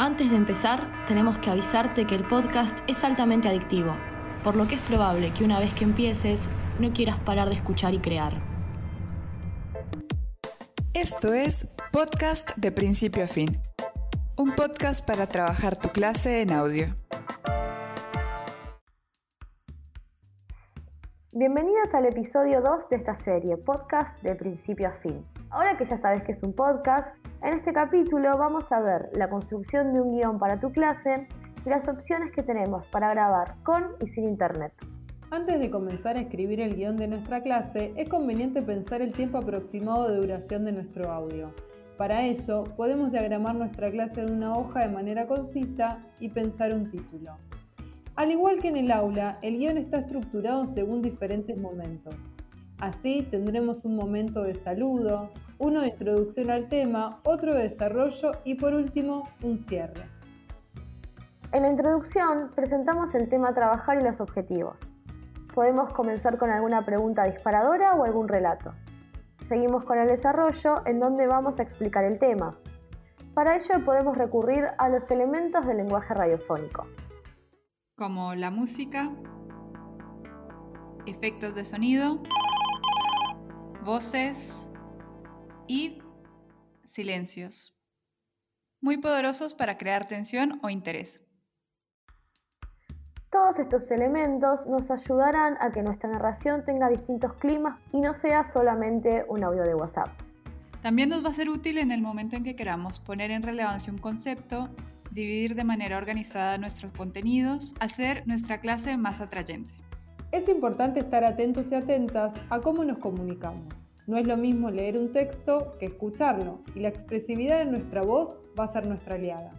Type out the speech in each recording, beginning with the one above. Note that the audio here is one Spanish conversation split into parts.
Antes de empezar, tenemos que avisarte que el podcast es altamente adictivo, por lo que es probable que una vez que empieces no quieras parar de escuchar y crear. Esto es Podcast de Principio a Fin, un podcast para trabajar tu clase en audio. Bienvenidas al episodio 2 de esta serie, Podcast de Principio a Fin. Ahora que ya sabes que es un podcast, en este capítulo vamos a ver la construcción de un guion para tu clase y las opciones que tenemos para grabar con y sin internet. Antes de comenzar a escribir el guion de nuestra clase, es conveniente pensar el tiempo aproximado de duración de nuestro audio. Para ello, podemos diagramar nuestra clase en una hoja de manera concisa y pensar un título. Al igual que en el aula, el guion está estructurado según diferentes momentos. Así tendremos un momento de saludo, uno de introducción al tema, otro de desarrollo y por último un cierre. En la introducción presentamos el tema a trabajar y los objetivos. Podemos comenzar con alguna pregunta disparadora o algún relato. Seguimos con el desarrollo en donde vamos a explicar el tema. Para ello podemos recurrir a los elementos del lenguaje radiofónico. Como la música, efectos de sonido, voces y silencios. Muy poderosos para crear tensión o interés. Todos estos elementos nos ayudarán a que nuestra narración tenga distintos climas y no sea solamente un audio de WhatsApp. También nos va a ser útil en el momento en que queramos poner en relevancia un concepto, dividir de manera organizada nuestros contenidos, hacer nuestra clase más atrayente. Es importante estar atentos y atentas a cómo nos comunicamos. No es lo mismo leer un texto que escucharlo, y la expresividad de nuestra voz va a ser nuestra aliada.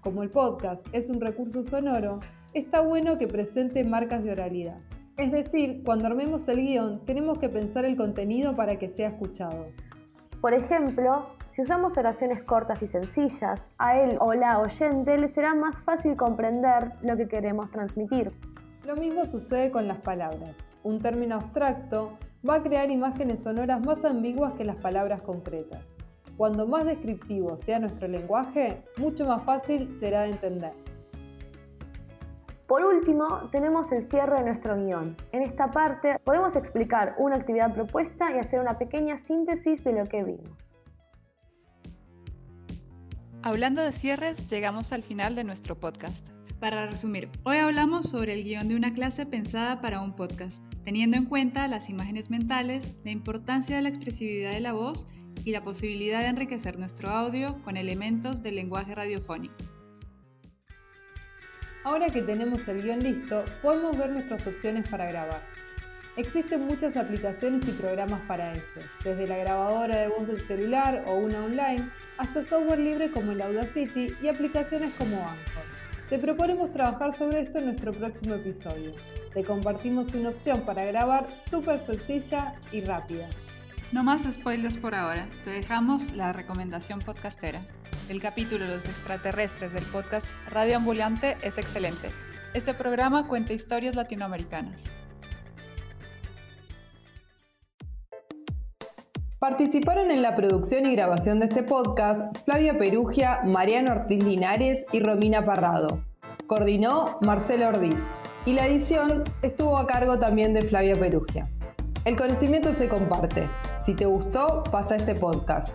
Como el podcast es un recurso sonoro, está bueno que presente marcas de oralidad. Es decir, cuando armemos el guion, tenemos que pensar el contenido para que sea escuchado. Por ejemplo, si usamos oraciones cortas y sencillas, a él o la oyente le será más fácil comprender lo que queremos transmitir. Lo mismo sucede con las palabras. Un término abstracto va a crear imágenes sonoras más ambiguas que las palabras concretas. Cuando más descriptivo sea nuestro lenguaje, mucho más fácil será de entender. Por último, tenemos el cierre de nuestro guion. En esta parte podemos explicar una actividad propuesta y hacer una pequeña síntesis de lo que vimos. Hablando de cierres, llegamos al final de nuestro podcast. Para resumir, hoy hablamos sobre el guion de una clase pensada para un podcast, teniendo en cuenta las imágenes mentales, la importancia de la expresividad de la voz y la posibilidad de enriquecer nuestro audio con elementos del lenguaje radiofónico. Ahora que tenemos el guion listo, podemos ver nuestras opciones para grabar. Existen muchas aplicaciones y programas para ellos, desde la grabadora de voz del celular o una online, hasta software libre como el Audacity y aplicaciones como Anchor. Te proponemos trabajar sobre esto en nuestro próximo episodio. Te compartimos una opción para grabar súper sencilla y rápida. No más spoilers por ahora, te dejamos la recomendación podcastera. El capítulo Los extraterrestres del podcast Radio Ambulante es excelente. Este programa cuenta historias latinoamericanas. Participaron en la producción y grabación de este podcast Flavia Perugia, Mariano Ortiz Linares y Romina Parrado. Coordinó Marcelo Ordiz y la edición estuvo a cargo también de Flavia Perugia. El conocimiento se comparte. Si te gustó, pasa este podcast.